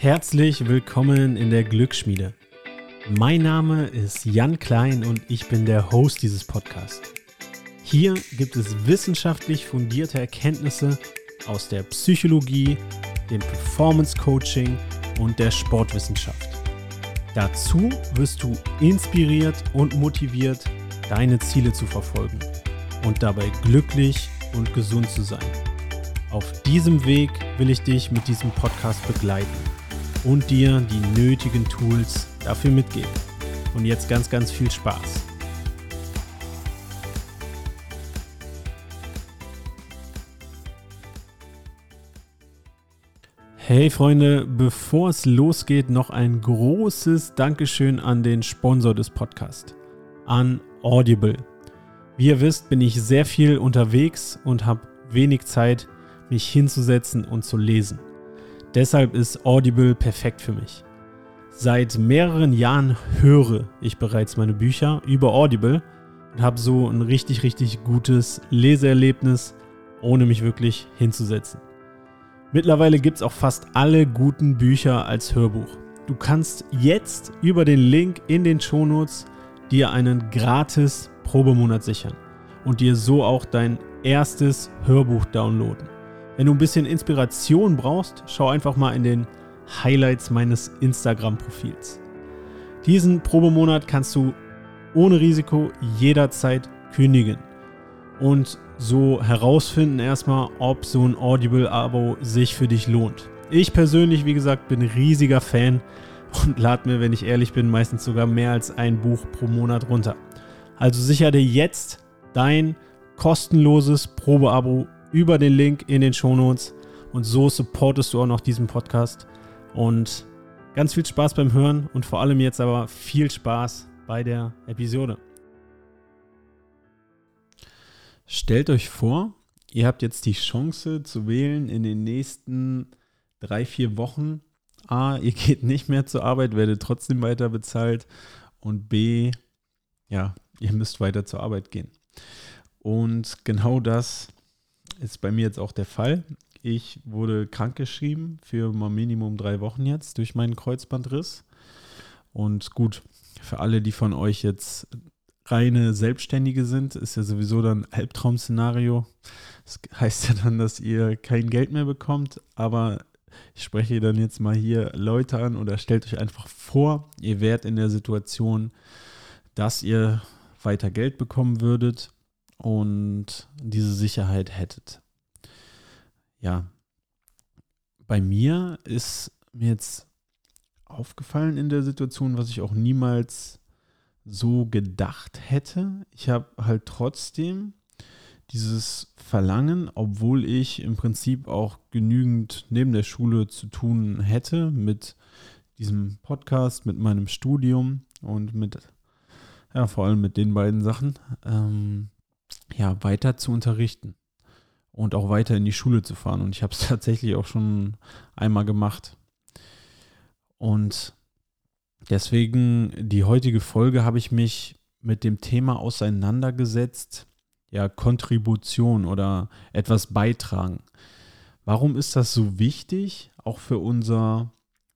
Herzlich willkommen in der Glücksschmiede. Mein Name ist Jan Klein und ich bin der Host dieses Podcasts. Hier gibt es wissenschaftlich fundierte Erkenntnisse aus der Psychologie, dem Performance Coaching und der Sportwissenschaft. Dazu wirst du inspiriert und motiviert, deine Ziele zu verfolgen und dabei glücklich und gesund zu sein. Auf diesem Weg will ich dich mit diesem Podcast begleiten und dir die nötigen Tools dafür mitgeben. Und jetzt ganz, ganz viel Spaß. Hey Freunde, bevor es losgeht, noch ein großes Dankeschön an den Sponsor des Podcasts, an Audible. Wie ihr wisst, bin ich sehr viel unterwegs und habe wenig Zeit, mich hinzusetzen und zu lesen. Deshalb ist Audible perfekt für mich. Seit mehreren Jahren höre ich bereits meine Bücher über Audible und habe so ein richtig, richtig gutes Leseerlebnis, ohne mich wirklich hinzusetzen. Mittlerweile gibt es auch fast alle guten Bücher als Hörbuch. Du kannst jetzt über den Link in den Shownotes dir einen gratis Probemonat sichern und dir so auch dein erstes Hörbuch downloaden. Wenn du ein bisschen Inspiration brauchst, schau einfach mal in den Highlights meines Instagram-Profils. Diesen Probemonat kannst du ohne Risiko jederzeit kündigen und so herausfinden erstmal, ob so ein Audible-Abo sich für dich lohnt. Ich persönlich, wie gesagt, bin riesiger Fan und lade mir, wenn ich ehrlich bin, meistens sogar mehr als ein Buch pro Monat runter. Also sicher dir jetzt dein kostenloses Probeabo über den Link in den Shownotes und so supportest du auch noch diesen Podcast und ganz viel Spaß beim Hören und vor allem jetzt aber viel Spaß bei der Episode. Stellt euch vor, ihr habt jetzt die Chance zu wählen in den nächsten drei, vier Wochen. A, ihr geht nicht mehr zur Arbeit, werdet trotzdem weiter bezahlt. Und B, ja, ihr müsst weiter zur Arbeit gehen. Und genau das ist bei mir jetzt auch der Fall. Ich wurde krankgeschrieben für mal Minimum drei Wochen jetzt durch meinen Kreuzbandriss. Und gut, für alle, die von euch jetzt reine Selbstständige sind, ist ja sowieso dann Albtraum-Szenario. Das heißt ja dann, dass ihr kein Geld mehr bekommt, aber ich spreche dann jetzt mal hier Leute an oder stellt euch einfach vor, ihr wärt in der Situation, dass ihr weiter Geld bekommen würdet und diese Sicherheit hättet. Ja, bei mir ist mir jetzt aufgefallen in der Situation, was ich auch niemals so gedacht hätte. Ich habe halt trotzdem dieses Verlangen, obwohl ich im Prinzip auch genügend neben der Schule zu tun hätte mit diesem Podcast, mit meinem Studium und mit, ja, vor allem mit den beiden Sachen, ähm, ja, weiter zu unterrichten und auch weiter in die Schule zu fahren. Und ich habe es tatsächlich auch schon einmal gemacht. Und Deswegen die heutige Folge habe ich mich mit dem Thema auseinandergesetzt, ja, Kontribution oder etwas beitragen. Warum ist das so wichtig, auch für unser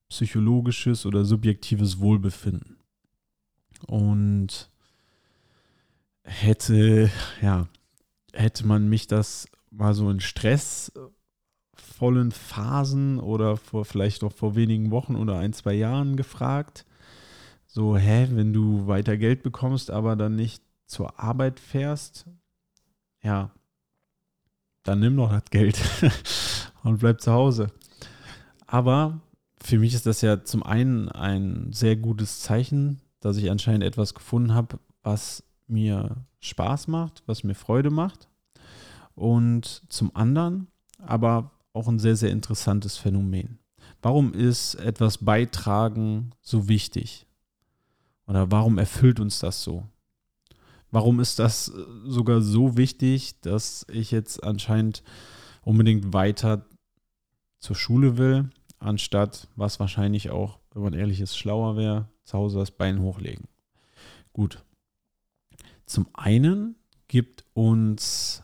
psychologisches oder subjektives Wohlbefinden? Und hätte, ja, hätte man mich das mal so in stressvollen Phasen oder vor vielleicht auch vor wenigen Wochen oder ein, zwei Jahren gefragt, so, hä, wenn du weiter Geld bekommst, aber dann nicht zur Arbeit fährst, ja, dann nimm doch das Geld und bleib zu Hause. Aber für mich ist das ja zum einen ein sehr gutes Zeichen, dass ich anscheinend etwas gefunden habe, was mir Spaß macht, was mir Freude macht. Und zum anderen aber auch ein sehr, sehr interessantes Phänomen. Warum ist etwas beitragen so wichtig? Oder warum erfüllt uns das so? Warum ist das äh, sogar so wichtig, dass ich jetzt anscheinend unbedingt weiter zur Schule will, anstatt, was wahrscheinlich auch, wenn man ehrlich ist, schlauer wäre, zu Hause das Bein hochlegen? Gut. Zum einen gibt uns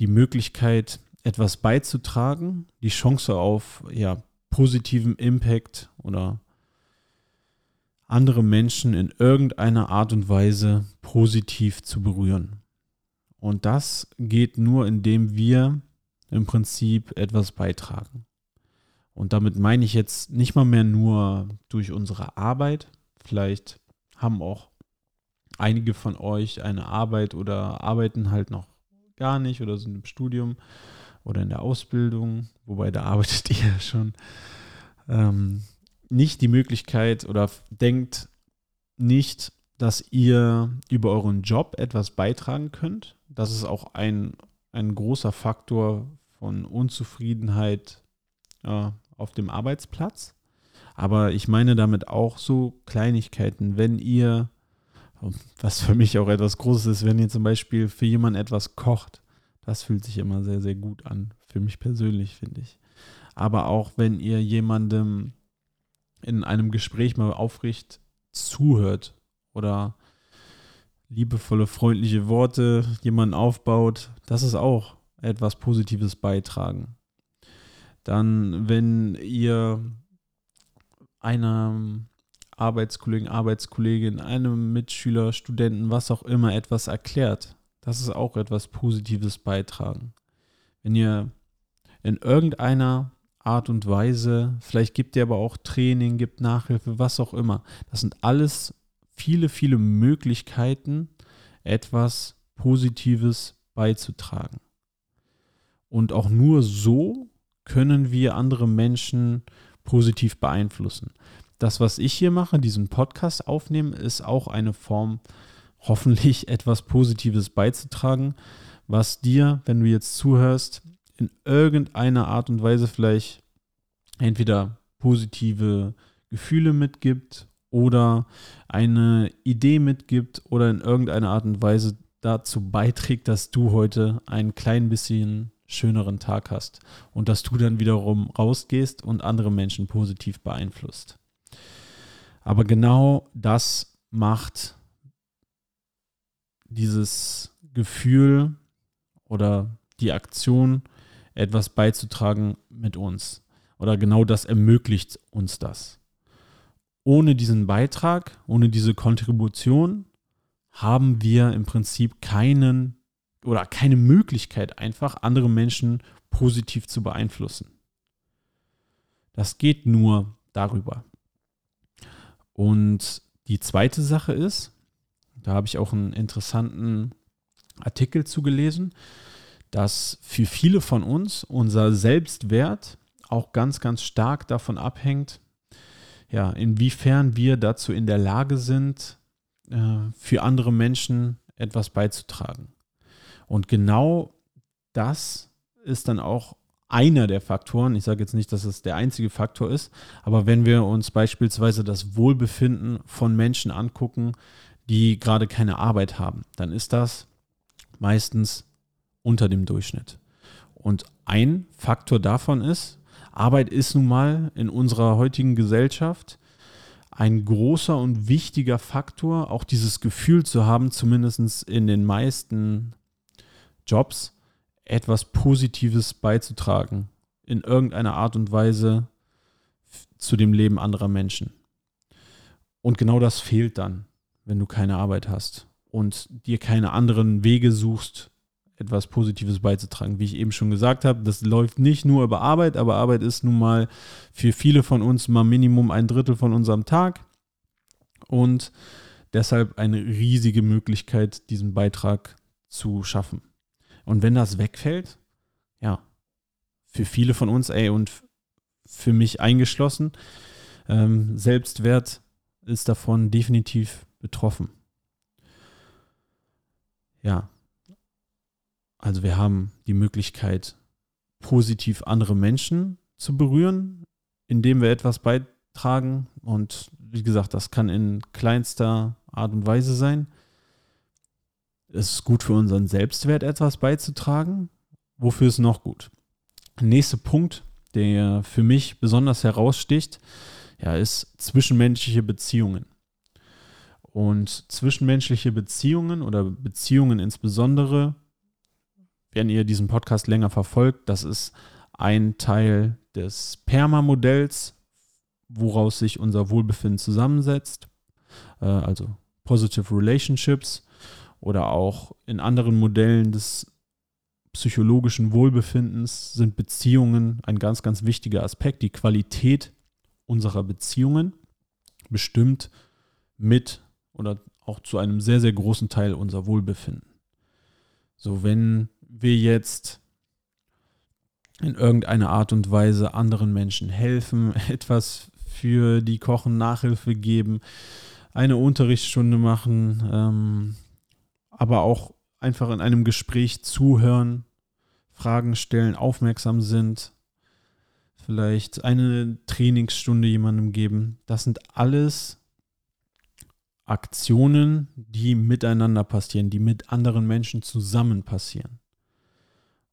die Möglichkeit, etwas beizutragen, die Chance auf ja, positiven Impact oder andere Menschen in irgendeiner Art und Weise positiv zu berühren. Und das geht nur, indem wir im Prinzip etwas beitragen. Und damit meine ich jetzt nicht mal mehr nur durch unsere Arbeit. Vielleicht haben auch einige von euch eine Arbeit oder arbeiten halt noch gar nicht oder sind im Studium oder in der Ausbildung, wobei da arbeitet ihr ja schon. Ähm, nicht die Möglichkeit oder denkt nicht, dass ihr über euren Job etwas beitragen könnt. Das ist auch ein, ein großer Faktor von Unzufriedenheit äh, auf dem Arbeitsplatz. Aber ich meine damit auch so Kleinigkeiten, wenn ihr, was für mich auch etwas Großes ist, wenn ihr zum Beispiel für jemanden etwas kocht, das fühlt sich immer sehr, sehr gut an. Für mich persönlich, finde ich. Aber auch wenn ihr jemandem in einem Gespräch mal aufrichtig zuhört oder liebevolle, freundliche Worte jemanden aufbaut, das ist auch etwas Positives beitragen. Dann, wenn ihr einem Arbeitskollegen, Arbeitskollegin, einem Mitschüler, Studenten, was auch immer etwas erklärt, das ist auch etwas Positives beitragen. Wenn ihr in irgendeiner Art und Weise. Vielleicht gibt ihr aber auch Training, gibt Nachhilfe, was auch immer. Das sind alles viele, viele Möglichkeiten, etwas Positives beizutragen. Und auch nur so können wir andere Menschen positiv beeinflussen. Das, was ich hier mache, diesen Podcast aufnehmen, ist auch eine Form, hoffentlich etwas Positives beizutragen, was dir, wenn du jetzt zuhörst, in irgendeiner Art und Weise vielleicht entweder positive Gefühle mitgibt oder eine Idee mitgibt oder in irgendeiner Art und Weise dazu beiträgt, dass du heute ein klein bisschen schöneren Tag hast und dass du dann wiederum rausgehst und andere Menschen positiv beeinflusst. Aber genau das macht dieses Gefühl oder die Aktion etwas beizutragen mit uns. Oder genau das ermöglicht uns das. Ohne diesen Beitrag, ohne diese Kontribution haben wir im Prinzip keinen oder keine Möglichkeit einfach, andere Menschen positiv zu beeinflussen. Das geht nur darüber. Und die zweite Sache ist, da habe ich auch einen interessanten Artikel zugelesen, dass für viele von uns unser Selbstwert auch ganz, ganz stark davon abhängt, ja, inwiefern wir dazu in der Lage sind, äh, für andere Menschen etwas beizutragen. Und genau das ist dann auch einer der Faktoren. Ich sage jetzt nicht, dass es der einzige Faktor ist, aber wenn wir uns beispielsweise das Wohlbefinden von Menschen angucken, die gerade keine Arbeit haben, dann ist das meistens unter dem Durchschnitt. Und ein Faktor davon ist, Arbeit ist nun mal in unserer heutigen Gesellschaft ein großer und wichtiger Faktor, auch dieses Gefühl zu haben, zumindest in den meisten Jobs, etwas Positives beizutragen, in irgendeiner Art und Weise zu dem Leben anderer Menschen. Und genau das fehlt dann, wenn du keine Arbeit hast und dir keine anderen Wege suchst, etwas Positives beizutragen. Wie ich eben schon gesagt habe, das läuft nicht nur über Arbeit, aber Arbeit ist nun mal für viele von uns mal Minimum ein Drittel von unserem Tag und deshalb eine riesige Möglichkeit, diesen Beitrag zu schaffen. Und wenn das wegfällt, ja, für viele von uns, ey, und für mich eingeschlossen, ähm, Selbstwert ist davon definitiv betroffen. Ja, also wir haben die Möglichkeit, positiv andere Menschen zu berühren, indem wir etwas beitragen. Und wie gesagt, das kann in kleinster Art und Weise sein. Es ist gut für unseren Selbstwert, etwas beizutragen. Wofür ist noch gut? Der nächste Punkt, der für mich besonders heraussticht, ja, ist zwischenmenschliche Beziehungen. Und zwischenmenschliche Beziehungen oder Beziehungen insbesondere wenn ihr diesen Podcast länger verfolgt, das ist ein Teil des PERMA-Modells, woraus sich unser Wohlbefinden zusammensetzt, äh, also Positive Relationships oder auch in anderen Modellen des psychologischen Wohlbefindens sind Beziehungen ein ganz, ganz wichtiger Aspekt. Die Qualität unserer Beziehungen bestimmt mit oder auch zu einem sehr, sehr großen Teil unser Wohlbefinden. So, wenn wir jetzt in irgendeiner Art und Weise anderen Menschen helfen, etwas für die Kochen Nachhilfe geben, eine Unterrichtsstunde machen, ähm, aber auch einfach in einem Gespräch zuhören, Fragen stellen, aufmerksam sind, vielleicht eine Trainingsstunde jemandem geben. Das sind alles Aktionen, die miteinander passieren, die mit anderen Menschen zusammen passieren.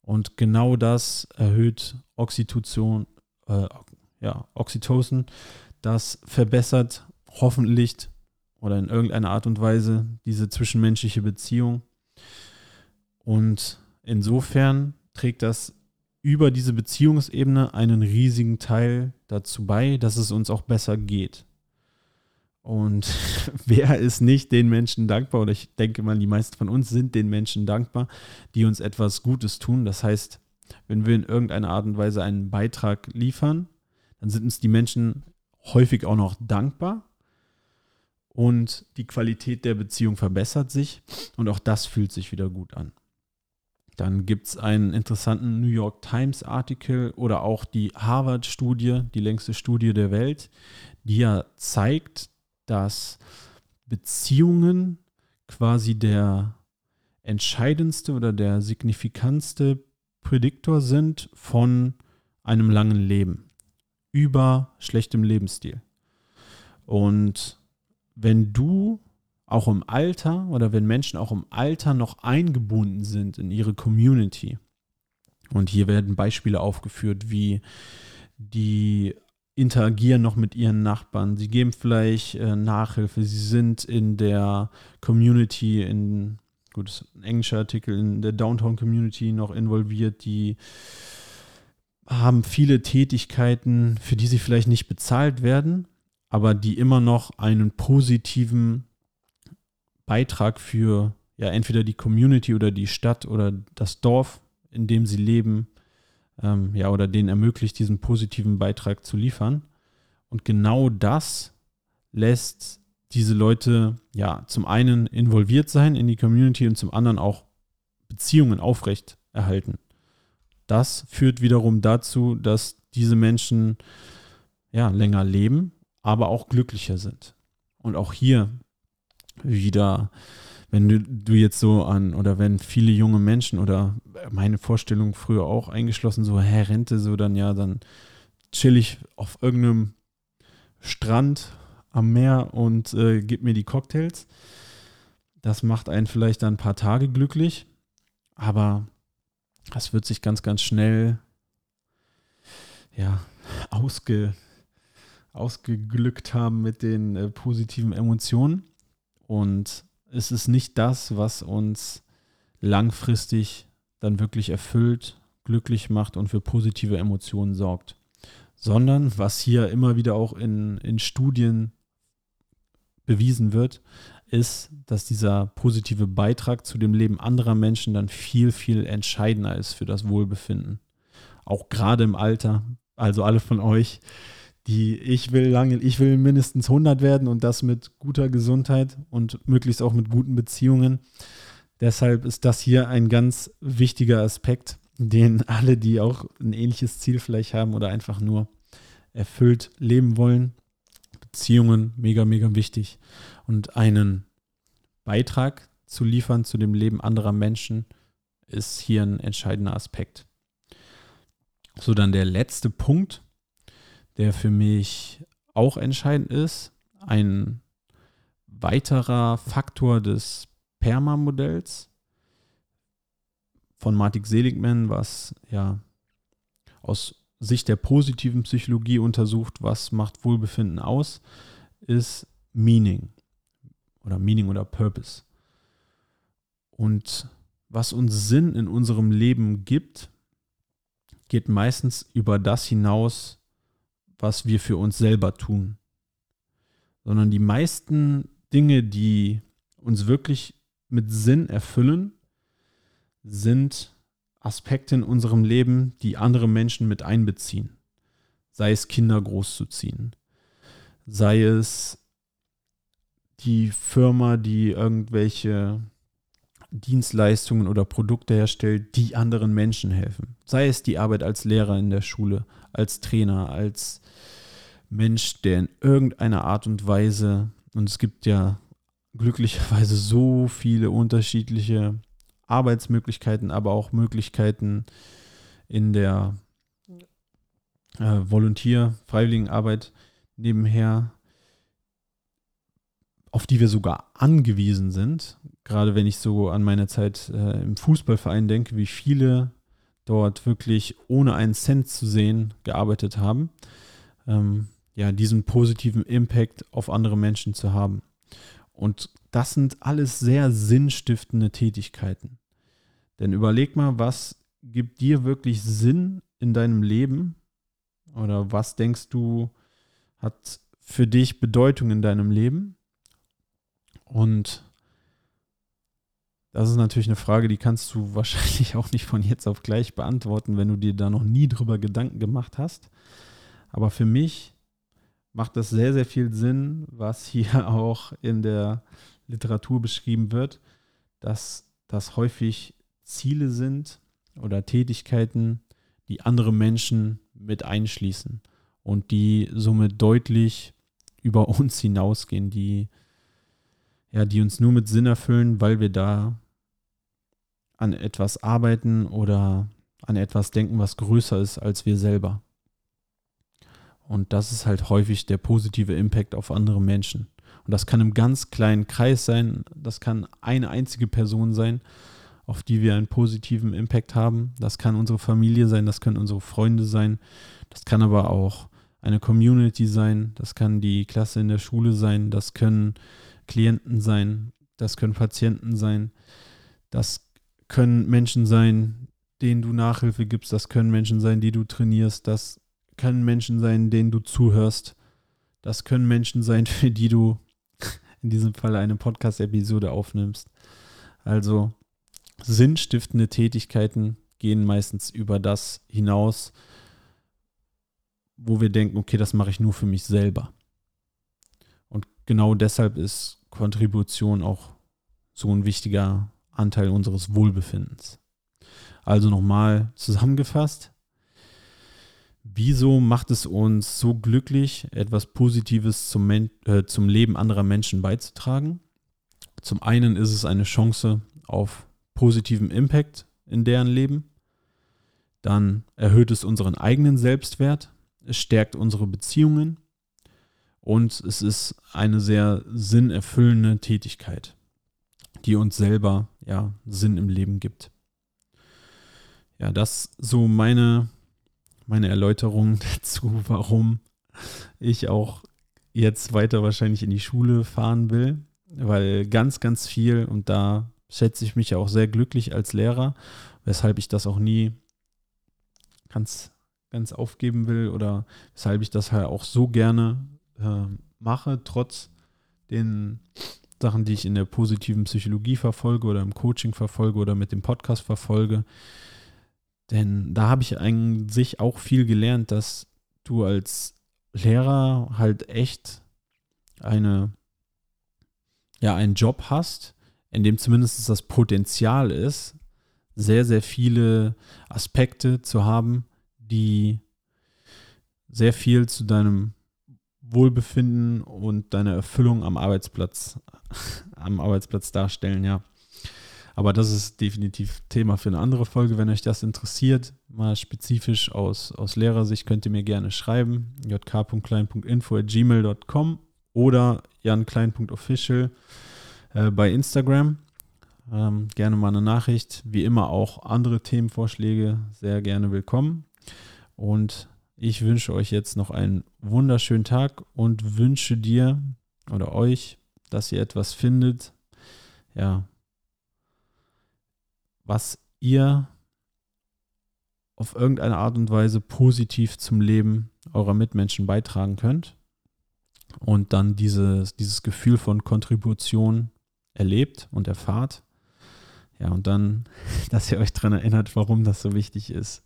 Und genau das erhöht Oxytocin, äh, ja, Oxytocin. Das verbessert hoffentlich oder in irgendeiner Art und Weise diese zwischenmenschliche Beziehung. Und insofern trägt das über diese Beziehungsebene einen riesigen Teil dazu bei, dass es uns auch besser geht. Und wer ist nicht den Menschen dankbar? Oder ich denke mal, die meisten von uns sind den Menschen dankbar, die uns etwas Gutes tun. Das heißt, wenn wir in irgendeiner Art und Weise einen Beitrag liefern, dann sind uns die Menschen häufig auch noch dankbar. Und die Qualität der Beziehung verbessert sich. Und auch das fühlt sich wieder gut an. Dann gibt es einen interessanten New York Times-Artikel oder auch die Harvard-Studie, die längste Studie der Welt, die ja zeigt, dass Beziehungen quasi der entscheidendste oder der signifikantste Prädiktor sind von einem langen Leben über schlechtem Lebensstil. Und wenn du auch im Alter oder wenn Menschen auch im Alter noch eingebunden sind in ihre Community. Und hier werden Beispiele aufgeführt, wie die interagieren noch mit ihren Nachbarn, sie geben vielleicht äh, Nachhilfe, sie sind in der Community, in, gut, das ist ein englischer Artikel, in der Downtown Community noch involviert, die haben viele Tätigkeiten, für die sie vielleicht nicht bezahlt werden, aber die immer noch einen positiven Beitrag für ja entweder die Community oder die Stadt oder das Dorf, in dem sie leben, ähm, ja, oder denen ermöglicht, diesen positiven Beitrag zu liefern. Und genau das lässt diese Leute ja zum einen involviert sein in die Community und zum anderen auch Beziehungen aufrecht erhalten. Das führt wiederum dazu, dass diese Menschen ja länger leben, aber auch glücklicher sind. Und auch hier wieder, wenn du, du jetzt so an, oder wenn viele junge Menschen oder meine Vorstellung früher auch eingeschlossen, so, hä, Rente, so dann ja, dann chill ich auf irgendeinem Strand am Meer und äh, gib mir die Cocktails. Das macht einen vielleicht dann ein paar Tage glücklich, aber das wird sich ganz, ganz schnell ja, ausge, ausgeglückt haben mit den äh, positiven Emotionen. Und es ist nicht das, was uns langfristig dann wirklich erfüllt, glücklich macht und für positive Emotionen sorgt, sondern was hier immer wieder auch in, in Studien bewiesen wird, ist, dass dieser positive Beitrag zu dem Leben anderer Menschen dann viel, viel entscheidender ist für das Wohlbefinden. Auch gerade im Alter. Also alle von euch, die ich will lange, ich will mindestens 100 werden und das mit guter Gesundheit und möglichst auch mit guten Beziehungen. Deshalb ist das hier ein ganz wichtiger Aspekt, den alle, die auch ein ähnliches Ziel vielleicht haben oder einfach nur erfüllt leben wollen, Beziehungen mega, mega wichtig. Und einen Beitrag zu liefern zu dem Leben anderer Menschen ist hier ein entscheidender Aspekt. So, dann der letzte Punkt, der für mich auch entscheidend ist. Ein weiterer Faktor des Perma-Modells von Martin Seligman, was ja aus Sicht der positiven Psychologie untersucht, was macht Wohlbefinden aus, ist Meaning oder Meaning oder Purpose. Und was uns Sinn in unserem Leben gibt, geht meistens über das hinaus, was wir für uns selber tun, sondern die meisten Dinge, die uns wirklich mit Sinn erfüllen, sind Aspekte in unserem Leben, die andere Menschen mit einbeziehen. Sei es Kinder großzuziehen, sei es die Firma, die irgendwelche Dienstleistungen oder Produkte herstellt, die anderen Menschen helfen. Sei es die Arbeit als Lehrer in der Schule, als Trainer, als Mensch, der in irgendeiner Art und Weise, und es gibt ja glücklicherweise so viele unterschiedliche Arbeitsmöglichkeiten, aber auch Möglichkeiten in der äh, Volontier, Freiwilligenarbeit nebenher, auf die wir sogar angewiesen sind. Gerade wenn ich so an meine Zeit äh, im Fußballverein denke, wie viele dort wirklich ohne einen Cent zu sehen gearbeitet haben. Ähm, ja, diesen positiven Impact auf andere Menschen zu haben. Und das sind alles sehr sinnstiftende Tätigkeiten. Denn überleg mal, was gibt dir wirklich Sinn in deinem Leben? Oder was denkst du, hat für dich Bedeutung in deinem Leben? Und das ist natürlich eine Frage, die kannst du wahrscheinlich auch nicht von jetzt auf gleich beantworten, wenn du dir da noch nie drüber Gedanken gemacht hast. Aber für mich macht das sehr, sehr viel Sinn, was hier auch in der Literatur beschrieben wird, dass das häufig Ziele sind oder Tätigkeiten, die andere Menschen mit einschließen und die somit deutlich über uns hinausgehen, die ja, die uns nur mit Sinn erfüllen, weil wir da an etwas arbeiten oder an etwas denken, was größer ist als wir selber. Und das ist halt häufig der positive Impact auf andere Menschen. Und das kann im ganz kleinen Kreis sein, das kann eine einzige Person sein, auf die wir einen positiven Impact haben. Das kann unsere Familie sein, das können unsere Freunde sein, das kann aber auch eine Community sein, das kann die Klasse in der Schule sein, das können Klienten sein, das können Patienten sein, das können Menschen sein, denen du Nachhilfe gibst, das können Menschen sein, die du trainierst, das können Menschen sein, denen du zuhörst. Das können Menschen sein, für die du in diesem Fall eine Podcast-Episode aufnimmst. Also sinnstiftende Tätigkeiten gehen meistens über das hinaus, wo wir denken, okay, das mache ich nur für mich selber. Und genau deshalb ist Kontribution auch so ein wichtiger Anteil unseres Wohlbefindens. Also nochmal zusammengefasst, Wieso macht es uns so glücklich, etwas Positives zum, Men äh, zum Leben anderer Menschen beizutragen? Zum einen ist es eine Chance auf positiven Impact in deren Leben. Dann erhöht es unseren eigenen Selbstwert. Es stärkt unsere Beziehungen. Und es ist eine sehr sinnerfüllende Tätigkeit, die uns selber ja, Sinn im Leben gibt. Ja, das so meine meine Erläuterung dazu, warum ich auch jetzt weiter wahrscheinlich in die Schule fahren will, weil ganz, ganz viel und da schätze ich mich ja auch sehr glücklich als Lehrer, weshalb ich das auch nie ganz, ganz aufgeben will oder weshalb ich das halt auch so gerne äh, mache, trotz den Sachen, die ich in der positiven Psychologie verfolge oder im Coaching verfolge oder mit dem Podcast verfolge. Denn da habe ich eigentlich auch viel gelernt, dass du als Lehrer halt echt eine, ja, einen Job hast, in dem zumindest das Potenzial ist, sehr, sehr viele Aspekte zu haben, die sehr viel zu deinem Wohlbefinden und deiner Erfüllung am Arbeitsplatz, am Arbeitsplatz darstellen, ja. Aber das ist definitiv Thema für eine andere Folge. Wenn euch das interessiert, mal spezifisch aus, aus Lehrersicht, könnt ihr mir gerne schreiben. jk.klein.info at gmail.com oder janklein.official äh, bei Instagram. Ähm, gerne mal eine Nachricht. Wie immer auch andere Themenvorschläge sehr gerne willkommen. Und ich wünsche euch jetzt noch einen wunderschönen Tag und wünsche dir oder euch, dass ihr etwas findet, ja, was ihr auf irgendeine Art und Weise positiv zum Leben eurer Mitmenschen beitragen könnt und dann dieses, dieses Gefühl von Kontribution erlebt und erfahrt. Ja, und dann, dass ihr euch daran erinnert, warum das so wichtig ist.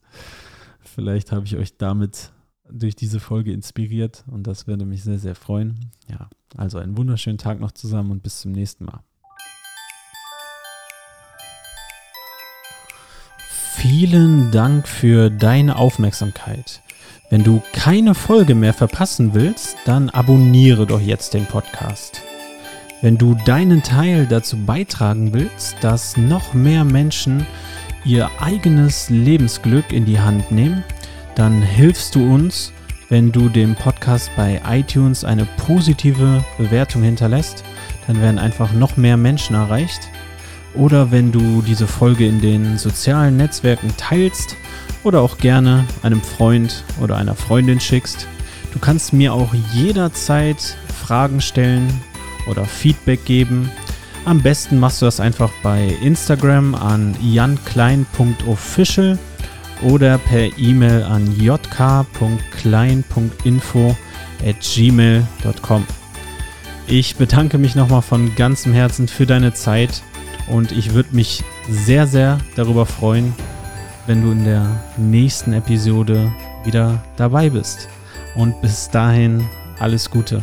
Vielleicht habe ich euch damit durch diese Folge inspiriert und das würde mich sehr, sehr freuen. Ja, also einen wunderschönen Tag noch zusammen und bis zum nächsten Mal. Vielen Dank für deine Aufmerksamkeit. Wenn du keine Folge mehr verpassen willst, dann abonniere doch jetzt den Podcast. Wenn du deinen Teil dazu beitragen willst, dass noch mehr Menschen ihr eigenes Lebensglück in die Hand nehmen, dann hilfst du uns, wenn du dem Podcast bei iTunes eine positive Bewertung hinterlässt. Dann werden einfach noch mehr Menschen erreicht. Oder wenn du diese Folge in den sozialen Netzwerken teilst oder auch gerne einem Freund oder einer Freundin schickst. Du kannst mir auch jederzeit Fragen stellen oder Feedback geben. Am besten machst du das einfach bei Instagram an janklein.official oder per E-Mail an jk.klein.info at gmail.com. Ich bedanke mich nochmal von ganzem Herzen für deine Zeit und ich würde mich sehr, sehr darüber freuen, wenn du in der nächsten Episode wieder dabei bist. Und bis dahin alles Gute.